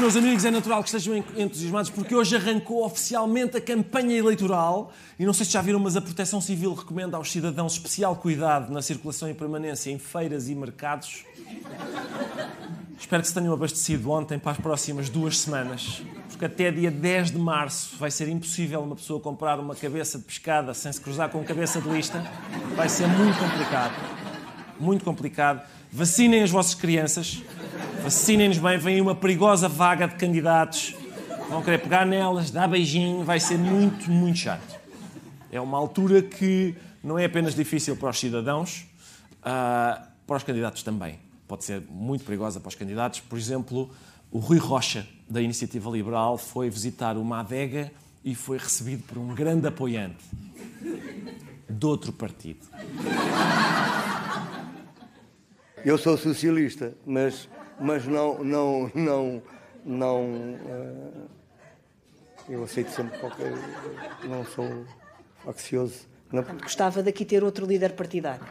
Meus amigos. É natural que estejam entusiasmados porque hoje arrancou oficialmente a campanha eleitoral. E não sei se já viram, mas a Proteção Civil recomenda aos cidadãos especial cuidado na circulação e permanência em feiras e mercados. Espero que se tenham abastecido ontem para as próximas duas semanas, porque até dia 10 de março vai ser impossível uma pessoa comprar uma cabeça de pescada sem se cruzar com cabeça de lista. Vai ser muito complicado. Muito complicado. Vacinem as vossas crianças. Vacinem-nos bem. Vem uma perigosa vaga de candidatos. Vão querer pegar nelas, dar beijinho. Vai ser muito, muito chato. É uma altura que não é apenas difícil para os cidadãos, ah, para os candidatos também. Pode ser muito perigosa para os candidatos. Por exemplo, o Rui Rocha, da Iniciativa Liberal, foi visitar uma adega e foi recebido por um grande apoiante de outro partido. Eu sou socialista, mas, mas não, não, não, não. eh, eu aceito sempre qualquer. Não sou faccioso. Não, Gostava daqui ter outro líder partidário.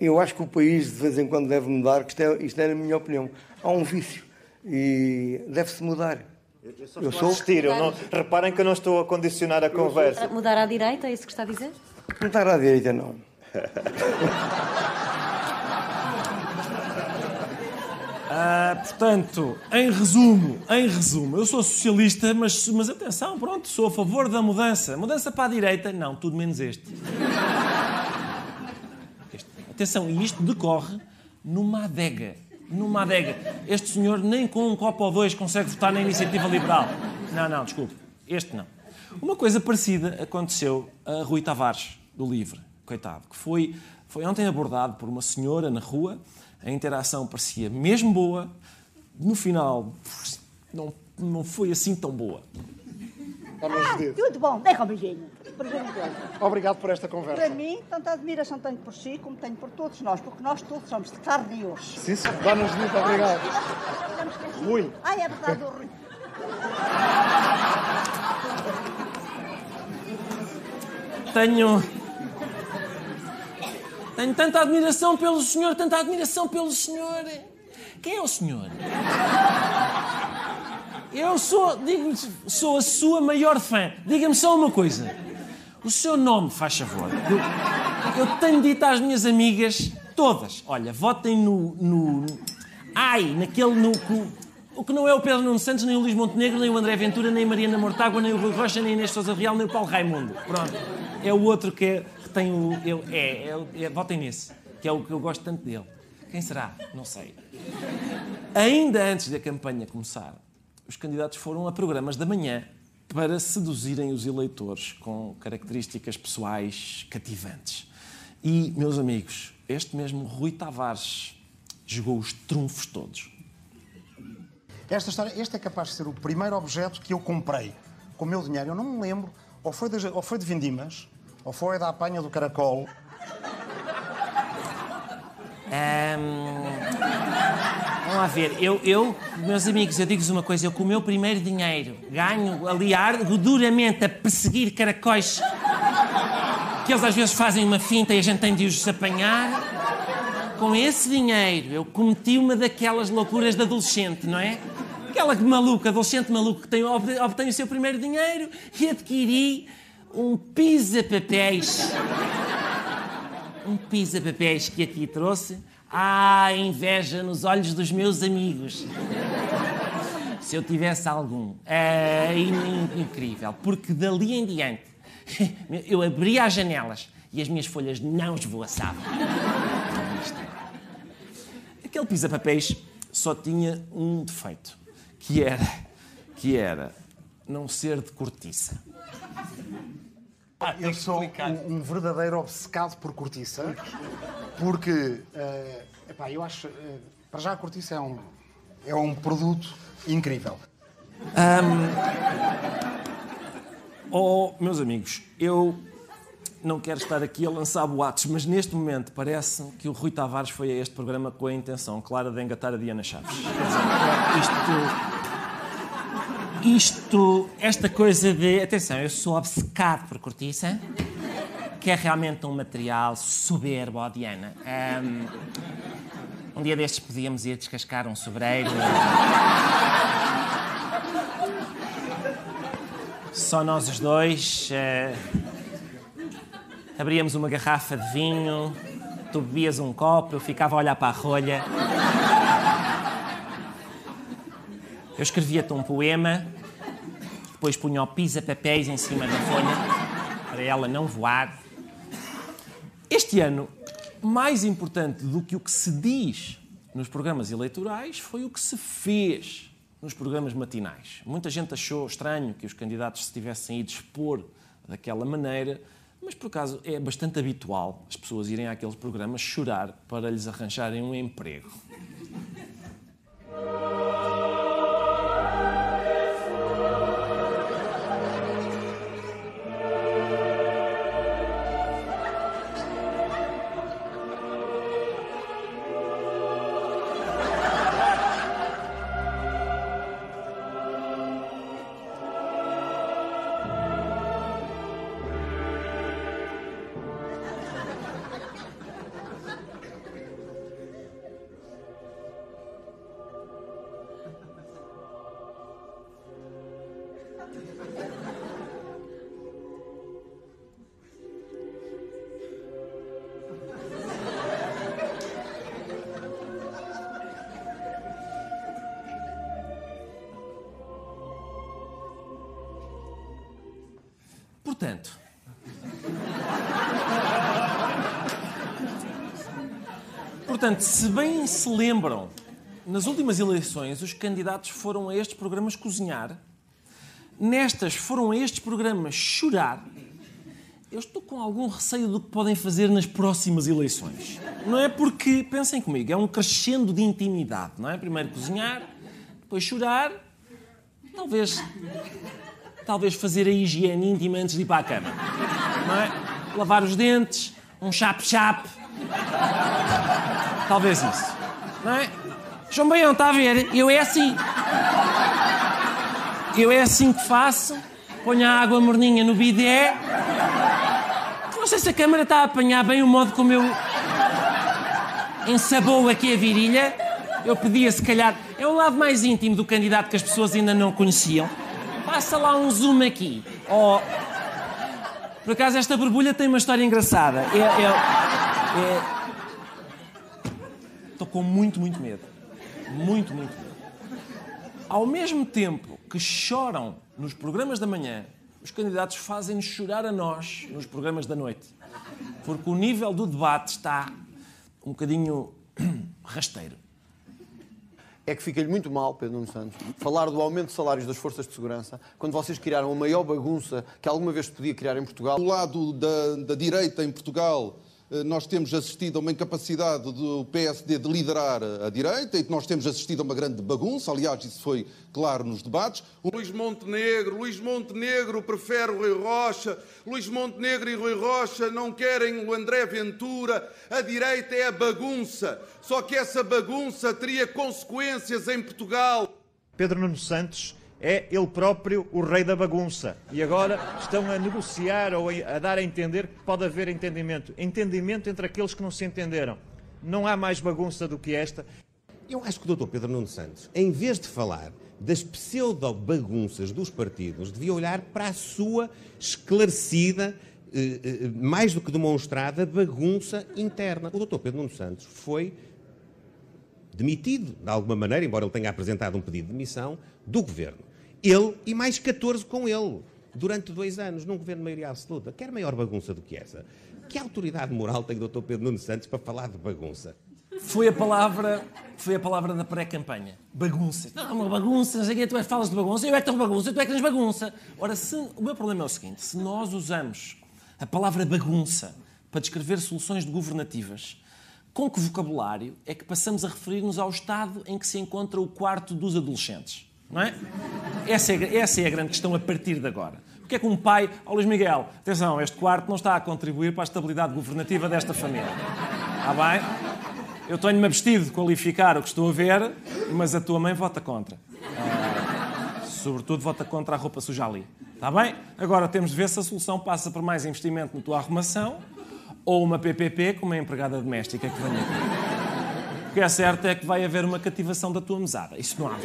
eu acho que o país de vez em quando deve mudar, que isto é, isto é a minha opinião. Há um vício e deve-se mudar. Eu sou. assistir. Eu não, reparem que eu não estou a condicionar a conversa. Mudar à direita, é isso que está a dizer? Não está à direita, não. Ah, portanto, em resumo, em resumo, eu sou socialista, mas, mas atenção, pronto, sou a favor da mudança. Mudança para a direita? Não, tudo menos este. Este. Atenção, e isto decorre numa adega. Numa adega. Este senhor nem com um copo ou dois consegue votar na iniciativa liberal. Não, não, desculpe. Este não. Uma coisa parecida aconteceu a Rui Tavares, do Livre, coitado, que foi, foi ontem abordado por uma senhora na rua. A interação parecia mesmo boa. No final, não, não foi assim tão boa. Ah, tudo bom, deixa um beijinho. Obrigado por esta conversa. Para mim, tanta admiração tenho por si como tenho por todos nós, porque nós todos somos de carne e osso. Sim, sim. Dá-nos muito obrigado. Rui. Ah, é verdade, o Rui. Tenho. Tenho tanta admiração pelo senhor, tanta admiração pelo senhor. Quem é o senhor? Eu sou, digo sou a sua maior fã. Diga-me só uma coisa. O seu nome, faz favor. Eu, eu tenho dito às minhas amigas, todas, olha, votem no. no ai, naquele. No, o que não é o Pedro Nuno Santos, nem o Luís Montenegro, nem o André Ventura, nem Mariana Mortágua, nem o Rui Rocha, nem a Inês Sousa Real, nem o Paulo Raimundo. Pronto. É o outro que, é, tem o. eu- é, é, é, votem nesse, que é o que eu gosto tanto dele. Quem será? Não sei. Ainda antes da campanha começar, os candidatos foram a programas da manhã para seduzirem os eleitores com características pessoais cativantes. E, meus amigos, este mesmo Rui Tavares jogou os trunfos todos. Esta história, este é capaz de ser o primeiro objeto que eu comprei com o meu dinheiro. Eu não me lembro, ou foi de, ou foi de Vindimas, ou foi da apanha do caracol. Ahm, Vamos lá ver, eu, eu, meus amigos, eu digo-vos uma coisa, eu com o meu primeiro dinheiro ganho ali ardo duramente a perseguir caracóis que eles às vezes fazem uma finta e a gente tem de os apanhar. Com esse dinheiro eu cometi uma daquelas loucuras de adolescente, não é? Aquela maluca, adolescente maluco que tem, ob- obtém o seu primeiro dinheiro e adquiri um pisa-papéis um pisa-papéis que aqui trouxe. Ah, inveja nos olhos dos meus amigos. Se eu tivesse algum. É in- in- incrível. Porque dali em diante eu abria as janelas e as minhas folhas não esvoaçavam. Aquele pisa-papéis só tinha um defeito, que era, que era não ser de cortiça. Eu sou um, um verdadeiro obcecado por cortiça, porque eh, epá, eu acho. eh, para já a cortiça é um, é um produto incrível. Oh, meus amigos, eu não quero estar aqui a lançar boatos, mas neste momento parece que o Rui Tavares foi a este programa com a intenção clara de engatar a Diana Chaves. Quer dizer, Isto. Isto. Esta coisa de. Atenção, eu sou obcecado por cortiça, que é realmente um material soberbo, Diana. Ahm, um dia destes podíamos ir descascar um sobreiro. Só nós os dois. eh, abríamos uma garrafa de vinho, tu bebias um copo, eu ficava a olhar para a rolha. Eu escrevia-te um poema, depois punha o pisa-papéis em cima da folha, para ela não voar. Este ano, mais importante do que o que se diz nos programas eleitorais foi o que se fez nos programas matinais. Muita gente achou estranho que os candidatos se tivessem ido expor daquela maneira, mas por acaso é bastante habitual as pessoas irem àqueles programas chorar para lhes arranjarem um emprego. Portanto, se bem se lembram, nas últimas eleições os candidatos foram a estes programas cozinhar, nestas foram a estes programas chorar. Eu estou com algum receio do que podem fazer nas próximas eleições. Não é porque, pensem comigo, é um crescendo de intimidade, não é? Primeiro cozinhar, depois chorar, talvez talvez fazer a higiene íntima antes de ir para a cama. É? Lavar os dentes, um chape-chape. Talvez isso. Não é? João Baião, está a ver? Eu é assim. Eu é assim que faço. Ponho a água morninha no bidé. Não sei se a câmara está a apanhar bem o modo como eu ensabou aqui a virilha. Eu pedia, se calhar, é um lado mais íntimo do candidato que as pessoas ainda não conheciam. Passa lá um zoom aqui. Oh. Por acaso, esta borbulha tem uma história engraçada. É, é- é- Estou com muito, muito medo. Muito, muito medo. Ao mesmo tempo que choram nos programas da manhã, os candidatos fazem-nos chorar a nós nos programas da noite. Porque o nível do debate está um bocadinho rasteiro. É que fica-lhe muito mal, Pedro Nuno Santos, falar do aumento de salários das forças de segurança, quando vocês criaram a maior bagunça que alguma vez se podia criar em Portugal. Do lado da, da direita em Portugal, nós temos assistido a uma incapacidade do PSD de liderar a direita e nós temos assistido a uma grande bagunça. Aliás, isso foi claro nos debates. O Luís Montenegro, Luís Montenegro prefere o Rui Rocha, Luís Montenegro e Rui Rocha não querem o André Ventura, a direita é a bagunça. Só que essa bagunça teria consequências em Portugal. Pedro Nuno Santos é ele próprio o rei da bagunça. E agora estão a negociar ou a dar a entender que pode haver entendimento. Entendimento entre aqueles que não se entenderam. Não há mais bagunça do que esta. Eu acho que o Dr. Pedro Nuno Santos, em vez de falar das pseudo-bagunças dos partidos, devia olhar para a sua esclarecida, eh, eh, mais do que demonstrada, bagunça interna. O Dr. Pedro Nuno Santos foi demitido, de alguma maneira, embora ele tenha apresentado um pedido de demissão, do governo. Ele e mais 14 com ele, durante dois anos, num governo de maioria absoluta. Quer maior bagunça do que essa? Que autoridade moral tem o Dr. Pedro Nuno Santos para falar de bagunça? Foi a palavra, foi a palavra da pré-campanha. Bagunça. Não, uma bagunça, não sei quê, tu é que falas de bagunça, eu é que tenho bagunça, tu é que tens bagunça. Ora, se, o meu problema é o seguinte, se nós usamos a palavra bagunça para descrever soluções governativas, com que vocabulário é que passamos a referir-nos ao estado em que se encontra o quarto dos adolescentes? Não é? Essa é, essa é a grande questão a partir de agora. Porque é que um pai, ó Luís Miguel, atenção, este quarto não está a contribuir para a estabilidade governativa desta família. Está bem? Eu tenho-me abstido de qualificar o que estou a ver, mas a tua mãe vota contra. Ah, sobretudo vota contra a roupa suja ali. Está bem? Agora temos de ver se a solução passa por mais investimento na tua arrumação ou uma PPP com uma empregada doméstica que venha aqui. O que é certo é que vai haver uma cativação da tua mesada. Isso não há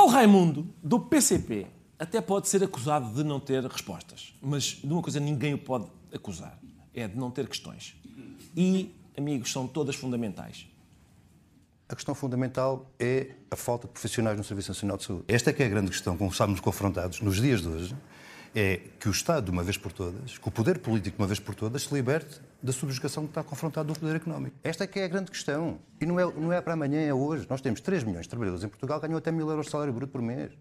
Paulo Raimundo, do PCP, até pode ser acusado de não ter respostas. Mas de uma coisa ninguém o pode acusar. É de não ter questões. E, amigos, são todas fundamentais. A questão fundamental é a falta de profissionais no Serviço Nacional de Saúde. Esta é que é a grande questão com que estamos confrontados nos dias de hoje é que o Estado, de uma vez por todas, que o poder político, de uma vez por todas, se liberte da subjugação que está confrontado do poder económico. Esta é que é a grande questão. E não é, não é para amanhã, é hoje. Nós temos 3 milhões de trabalhadores em Portugal que ganham até mil euros de salário bruto por mês.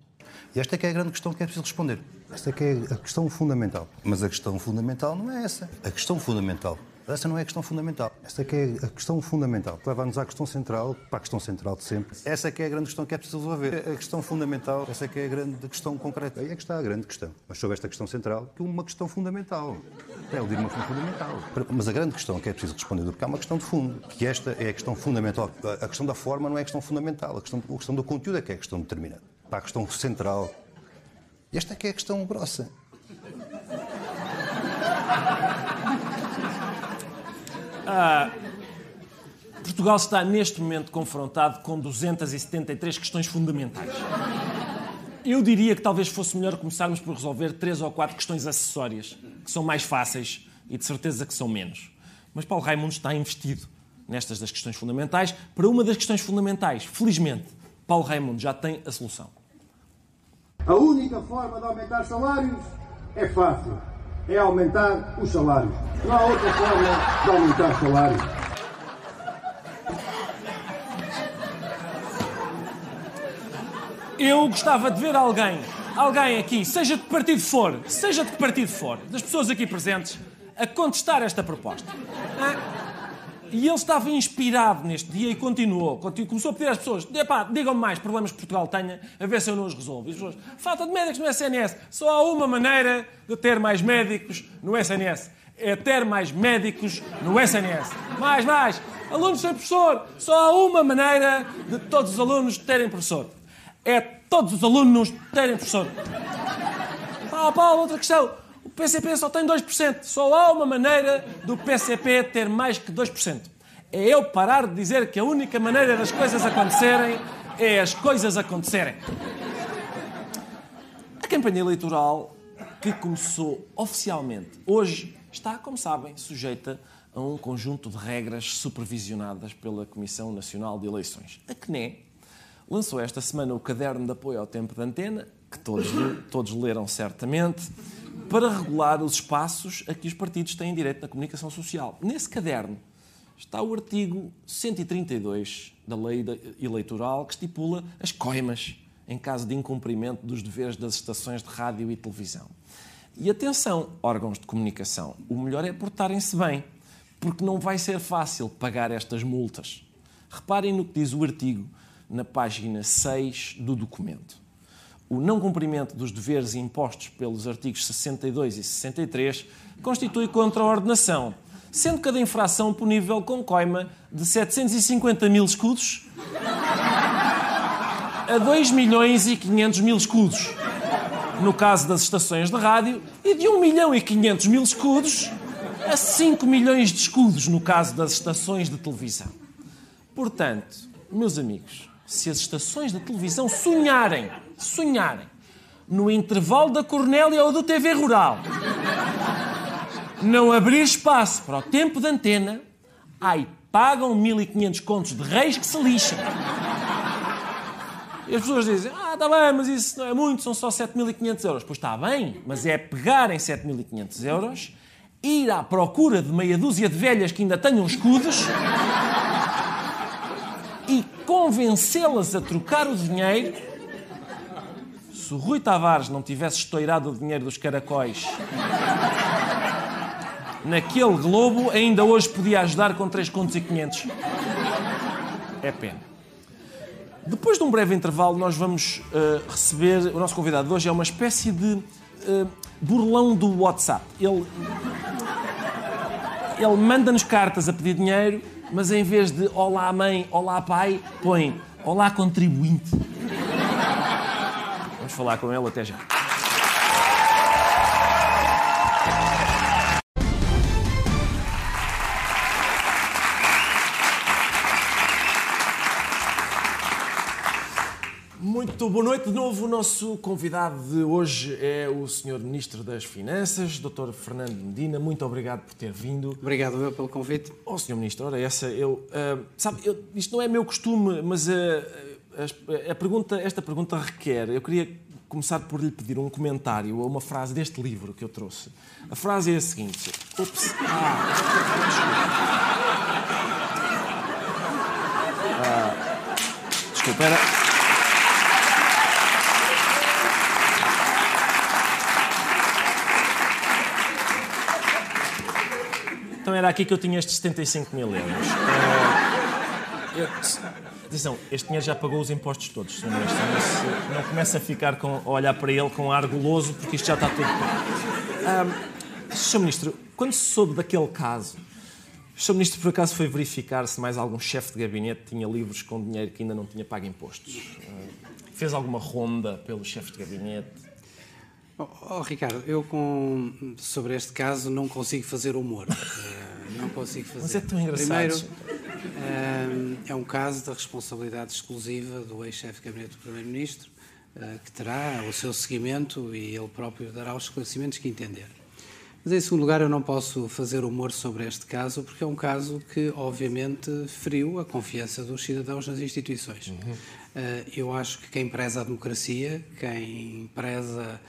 E esta é que é a grande questão que é preciso responder. Esta é que é a questão fundamental. Mas a questão fundamental não é essa. A questão fundamental essa não é a questão fundamental. Esta é que é a questão fundamental, leva-nos à questão central, para a questão central de sempre. Essa é que é a grande questão que é preciso resolver. A questão fundamental, essa é que é a grande questão concreta. Aí é que está a grande questão. Mas sobre esta questão central, que é uma questão fundamental. É o de uma questão fundamental. Mas a grande questão que é preciso responder, porque há uma questão de fundo, que esta é a questão fundamental. A questão da forma não é a questão fundamental, a questão, a questão do conteúdo é que é a questão determinante. Para a questão central. Esta é que é a questão grossa. Ah, Portugal está neste momento confrontado com 273 questões fundamentais. Eu diria que talvez fosse melhor começarmos por resolver três ou quatro questões acessórias, que são mais fáceis e de certeza que são menos. Mas Paulo Raimundo está investido nestas das questões fundamentais. Para uma das questões fundamentais, felizmente, Paulo Raimundo já tem a solução. A única forma de aumentar salários é fácil é aumentar os salários. Não há outra forma de aumentar salários. Eu gostava de ver alguém, alguém aqui, seja de que partido for, seja de que partido for, das pessoas aqui presentes, a contestar esta proposta. Ah? E ele estava inspirado neste dia e continuou. Começou a pedir às pessoas: digam-me mais problemas que Portugal tenha, a ver se eu não os resolvo. E as pessoas: falta de médicos no SNS. Só há uma maneira de ter mais médicos no SNS: é ter mais médicos no SNS. Mais, mais. Alunos sem professor. Só há uma maneira de todos os alunos terem professor: é todos os alunos terem professor. Paulo, Paulo, outra questão. O PCP só tem 2%. Só há uma maneira do PCP ter mais que 2%. É eu parar de dizer que a única maneira das coisas acontecerem é as coisas acontecerem. A campanha eleitoral, que começou oficialmente hoje, está, como sabem, sujeita a um conjunto de regras supervisionadas pela Comissão Nacional de Eleições. A CNE lançou esta semana o caderno de apoio ao tempo de antena, que todos, todos leram certamente, para regular os espaços a que os partidos têm direito na comunicação social. Nesse caderno está o artigo 132 da lei eleitoral que estipula as coimas em caso de incumprimento dos deveres das estações de rádio e televisão. E atenção, órgãos de comunicação, o melhor é portarem-se bem, porque não vai ser fácil pagar estas multas. Reparem no que diz o artigo na página 6 do documento o não cumprimento dos deveres impostos pelos artigos 62 e 63 constitui contra-ordenação, sendo cada infração punível com coima de 750 mil escudos a 2 milhões e 500 mil escudos, no caso das estações de rádio, e de 1 milhão e 500 mil escudos a 5 milhões de escudos, no caso das estações de televisão. Portanto, meus amigos, se as estações de televisão sonharem sonharem no intervalo da Cornélia ou do TV Rural, não abrir espaço para o tempo de antena, ai, pagam 1500 contos de reis que se lixam. E as pessoas dizem, ah, está bem, mas isso não é muito, são só 7.500 euros. Pois está bem, mas é pegarem 7.500 euros, ir à procura de meia dúzia de velhas que ainda tenham escudos e convencê-las a trocar o dinheiro, se o Rui Tavares não tivesse estourado o dinheiro dos caracóis naquele globo, ainda hoje podia ajudar com 3 contos e 500. É pena. Depois de um breve intervalo, nós vamos uh, receber. O nosso convidado de hoje é uma espécie de uh, burlão do WhatsApp. Ele, ele manda-nos cartas a pedir dinheiro, mas em vez de Olá mãe, Olá pai, põe Olá contribuinte. Vamos falar com ele até já. Boa noite. De novo, o nosso convidado de hoje é o Sr. Ministro das Finanças, Dr. Fernando Medina. Muito obrigado por ter vindo. Obrigado eu pelo convite. Oh, Sr. Ministro, ora, essa eu. Uh, sabe, eu, isto não é meu costume, mas uh, a, a pergunta, esta pergunta requer. Eu queria começar por lhe pedir um comentário a uma frase deste livro que eu trouxe. A frase é a seguinte: Ups. Ah, desculpa. Ah, desculpa, era. Aqui que eu tinha estes 75 mil euros. Uh, eu, atenção, este dinheiro já pagou os impostos todos, Sr. Ministro. Não, não começa a ficar com, a olhar para ele com ar guloso, porque isto já está tudo. Sr. Ministro, quando se soube daquele caso, o Sr. Ministro por acaso foi verificar se mais algum chefe de gabinete tinha livros com dinheiro que ainda não tinha pago impostos? Uh, fez alguma ronda pelo chefe de gabinete? Oh, oh, Ricardo, eu com, sobre este caso não consigo fazer humor. Uh, não consigo fazer. Mas é tão engraçado. Primeiro, uh, é um caso da responsabilidade exclusiva do ex-chefe de gabinete do Primeiro-Ministro, uh, que terá o seu seguimento e ele próprio dará os esclarecimentos que entender. Mas, em segundo lugar, eu não posso fazer humor sobre este caso, porque é um caso que, obviamente, feriu a confiança dos cidadãos nas instituições. Uhum. eu acho que quem preza a democracia, quem preza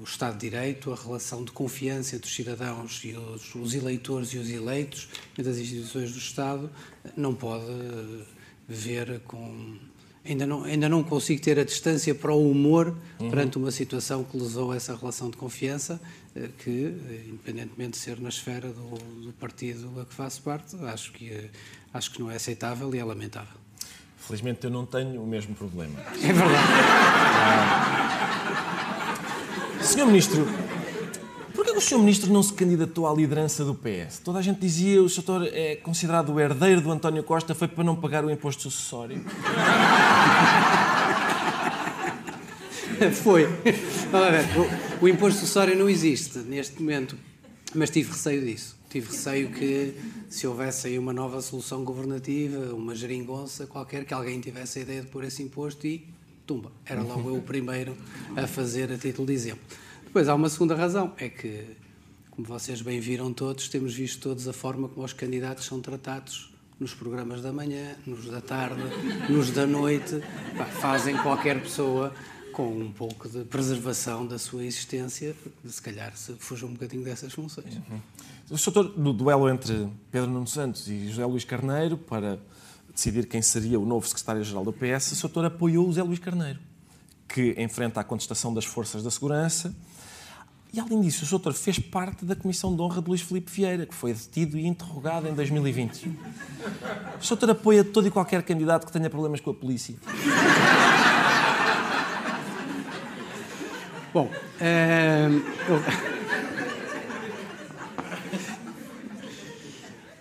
o Estado de Direito, a relação de confiança entre os cidadãos e os, os eleitores e os eleitos, entre as instituições do Estado, não pode ver com. Ainda não, ainda não consigo ter a distância para o humor uhum. perante uma situação que lesou essa relação de confiança, eh, que, independentemente de ser na esfera do, do partido a que faço parte, acho que, acho que não é aceitável e é lamentável. Felizmente eu não tenho o mesmo problema. É verdade. Senhor Ministro, porquê que o Senhor Ministro não se candidatou à liderança do PS? Toda a gente dizia o Sr. é considerado o herdeiro do António Costa, foi para não pagar o imposto sucessório. Foi. O, o imposto sucessório não existe neste momento, mas tive receio disso. Tive receio que se houvesse aí uma nova solução governativa, uma geringonça qualquer, que alguém tivesse a ideia de pôr esse imposto e tumba. Era logo eu o primeiro a fazer a título de exemplo. Depois há uma segunda razão, é que, como vocês bem viram todos, temos visto todos a forma como os candidatos são tratados nos programas da manhã, nos da tarde, nos da noite. fazem qualquer pessoa com um pouco de preservação da sua existência, se calhar se fuja um bocadinho dessas funções. Uhum. O senhor, no duelo entre Pedro Nuno Santos e José Luís Carneiro, para decidir quem seria o novo secretário-geral do PS, o Sr. apoiou o Zé Luís Carneiro, que enfrenta a contestação das forças da segurança. E, além disso, o Sr. fez parte da Comissão de Honra de Luís Filipe Vieira, que foi detido e interrogado em 2020. O Sr. apoia todo e qualquer candidato que tenha problemas com a polícia. Bom, é... eu...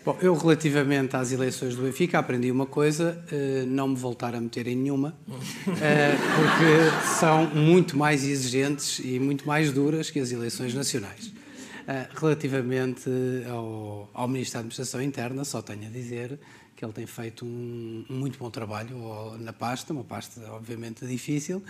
Bom, eu relativamente às eleições do Benfica aprendi uma coisa, uh, não me voltar a meter em nenhuma, uh, porque são muito mais exigentes e muito mais duras que as eleições nacionais. Uh, relativamente ao, ao Ministro da Administração Interna, só tenho a dizer que ele tem feito um, um muito bom trabalho na pasta, uma pasta obviamente difícil.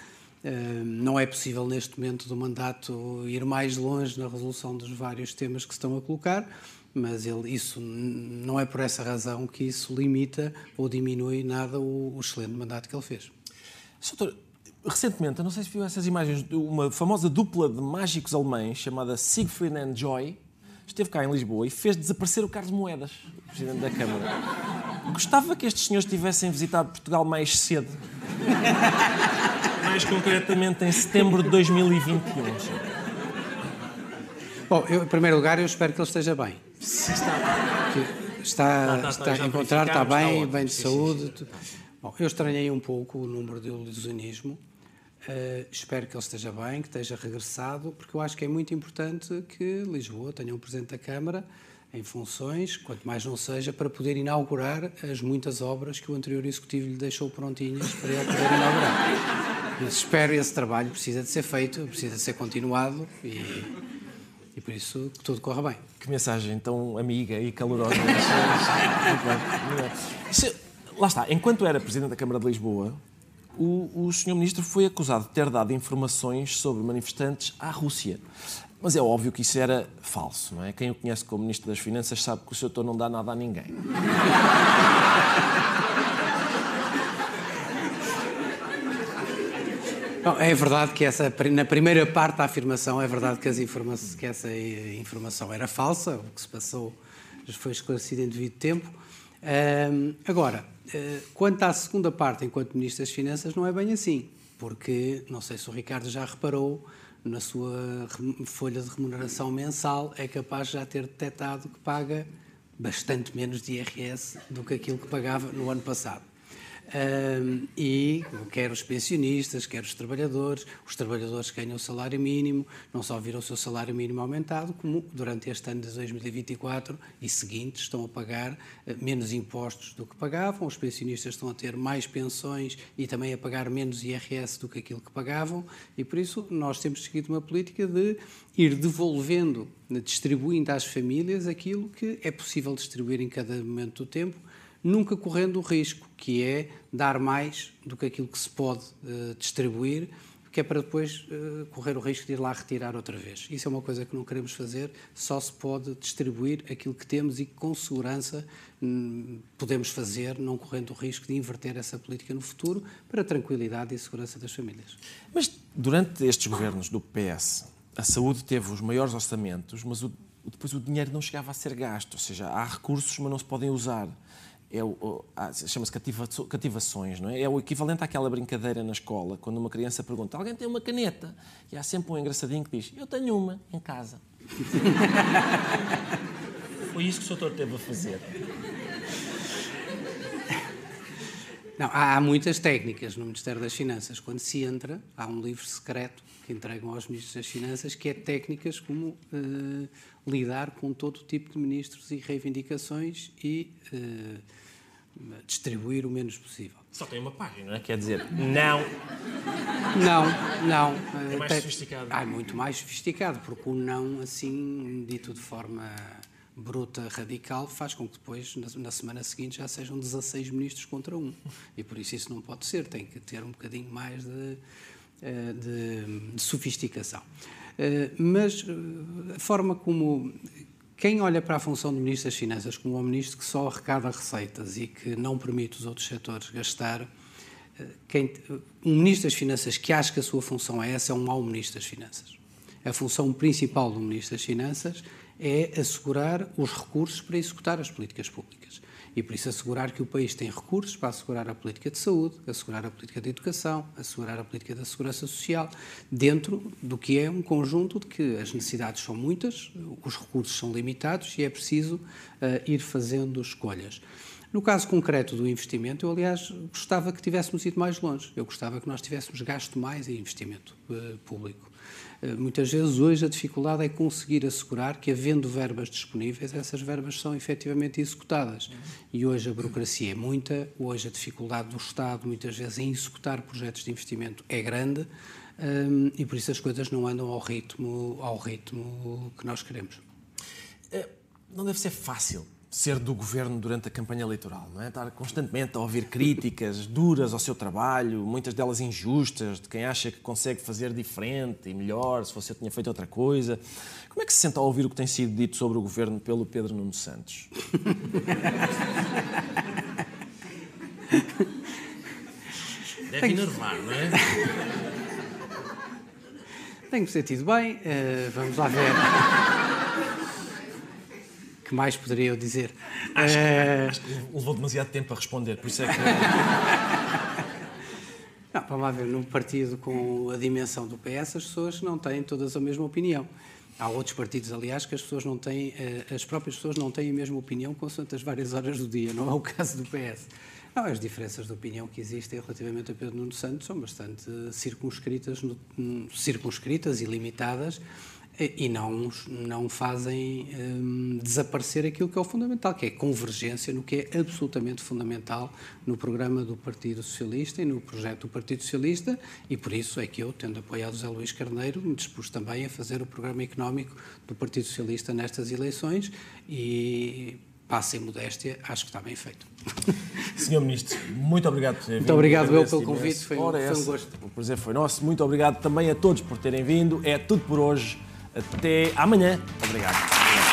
não é possível neste momento do mandato ir mais longe na resolução dos vários temas que se estão a colocar mas ele, isso não é por essa razão que isso limita ou diminui nada o, o excelente mandato que ele fez. Doutor, recentemente, não sei se viu essas imagens, uma famosa dupla de mágicos alemães chamada Siegfried and Joy esteve cá em Lisboa e fez desaparecer o Carlos Moedas, Presidente da Câmara. Gostava que estes senhores tivessem visitado Portugal mais cedo. mais concretamente em setembro de 2021. Bom, eu, em primeiro lugar, eu espero que ele esteja bem. Está. Está, Ah, tá, tá, está a encontrar, está bem, bem de Sim, sim, saúde. tu- Bom, eu estranhei um pouco o número de ilusionismo. Eh, espero que ele esteja bem, que esteja regressado, porque eu acho que é muito importante que Lisboa tenha um Presidente da Câmara em funções, quanto mais não seja, para poder inaugurar as muitas obras que o anterior Executivo lhe deixou prontinhas para ele poder inaugurar. Mas espero esse trabalho precisa de ser feito, precisa de ser continuado e, e por isso que tudo corra bem. Que mensagem tão amiga e calorosa. Isso- lá está, enquanto era Presidente da Câmara de Lisboa, o, o Sr. Ministro foi acusado de ter dado informações sobre manifestantes à Rússia. Mas é óbvio que isso era falso, não é? Quem o conhece como Ministro das Finanças sabe que o Sr. Não dá nada a ninguém. É verdade que essa, na primeira parte da afirmação, é verdade que, que essa eh, informação era falsa, o que se passou foi esclarecido em devido tempo. Ahm, agora, eh, quanto à segunda parte, enquanto Ministro das Finanças, não é bem assim, porque, não sei se o Ricardo já reparou, na sua folha de remuneração mensal, é capaz de já ter detectado que paga bastante menos de IRS do que aquilo que pagava no ano passado. E quer os pensionistas, quer os trabalhadores, os trabalhadores ganham o salário mínimo, não só viram o seu salário mínimo aumentado, como durante este ano de 2024 e seguintes estão a pagar eh, menos impostos do que pagavam, os pensionistas estão a ter mais pensões e também a pagar menos IRS do que aquilo que pagavam, e por isso nós temos seguido uma política de ir devolvendo, distribuindo às famílias aquilo que é possível distribuir em cada momento do tempo, nunca correndo o risco, que é dar mais do que aquilo que se pode eh, distribuir, que é para depois eh, correr o risco de ir lá retirar outra vez. Isso é uma coisa que não queremos fazer, só se pode distribuir aquilo que temos e que com segurança hum, podemos fazer, não correndo o risco de inverter essa política no futuro, para a tranquilidade e segurança das famílias. Mas durante estes governos do PS, a saúde teve os maiores orçamentos, mas o- depois o dinheiro não chegava a ser gasto. Ou seja, há recursos, mas não se podem usar. É há- Chama-se cativa- cativações, não é? É o equivalente àquela brincadeira na escola, quando uma criança pergunta: alguém tem uma caneta? E há sempre um engraçadinho que diz: Eu tenho uma em casa. Foi isso que o doutor teve a fazer. Não, há muitas técnicas no Ministério das Finanças. Quando se entra, há um livro secreto que entregam aos Ministros das Finanças, que é técnicas como eh, lidar com todo tipo de ministros e reivindicações e eh, distribuir o menos possível. Só tem uma página, não é? Quer dizer, não. Não, não. É mais Até- sofisticado. Ah, é muito mais sofisticado, porque o não, assim, dito de forma bruta, radical, faz com que depois, na, na semana seguinte, já sejam 16 ministros contra um. E por isso isso não pode ser, tem que ter um bocadinho mais de, eh, de- de sofisticação. Eh, Mas eh, a forma como. Quem olha para a função do Ministro das Finanças como um ministro que só arrecada receitas e que não permite os outros setores gastar, quem, um Ministro das Finanças que acha que a sua função é essa é um mau Ministro das Finanças. A função principal do Ministro das Finanças é assegurar os recursos para executar as políticas públicas. E por isso assegurar que o país tem recursos para assegurar a política de saúde, assegurar a política de educação, assegurar a política da segurança social, dentro do que é um conjunto de que as necessidades são muitas, os recursos são limitados e é preciso eh, ir fazendo escolhas. No caso concreto do investimento, eu, aliás, gostava que tivéssemos ido mais longe. Eu gostava que nós tivéssemos gasto mais em investimento eh, público. Eh, muitas vezes, hoje, a dificuldade é conseguir assegurar que, havendo verbas disponíveis, essas verbas são efetivamente executadas. E hoje a burocracia é muita, hoje a dificuldade do Estado, muitas vezes, em executar projetos de investimento é grande. hum, e por isso as coisas não andam ao ritmo, ao ritmo que nós queremos. É, Não deve ser fácil ser do governo durante a campanha eleitoral, não é? Estar constantemente a ouvir críticas duras ao seu trabalho, muitas delas injustas, de quem acha que consegue fazer diferente e melhor se você tinha feito outra coisa. Como é que se sente ao ouvir o que tem sido dito sobre o governo pelo Pedro Nuno Santos? Deve enervar, não é? Tenho-me sentido bem, eh, vamos lá ver. Que mais poderia eu dizer? Acho que, Eh, acho que levou demasiado tempo a responder, por isso é que. Não, vamos lá ver, num partido com a dimensão do PS, as pessoas não têm todas a mesma opinião. Há outros partidos, aliás, que as pessoas não têm, eh, as próprias pessoas não têm a mesma opinião consoante as várias horas do dia, não é o caso do PS. Não, as diferenças de opinião que existem relativamente a Pedro Nuno Santos são bastante circunscritas, circunscritas e limitadas e não, não fazem hum, desaparecer aquilo que é o fundamental, que é a convergência no que é absolutamente fundamental no programa do Partido Socialista e no projeto do Partido Socialista, e por isso é que eu, tendo apoiado José Luís Carneiro, me dispus também a fazer o programa económico do Partido Socialista nestas eleições e, passem modéstia, acho que está bem feito. Senhor Ministro, muito obrigado por ter vindo. Muito obrigado eu pelo convite, foi um- foi um gosto. O prazer foi nosso. Muito obrigado também a todos por terem vindo. É tudo por hoje. Até amanhã. Obrigado.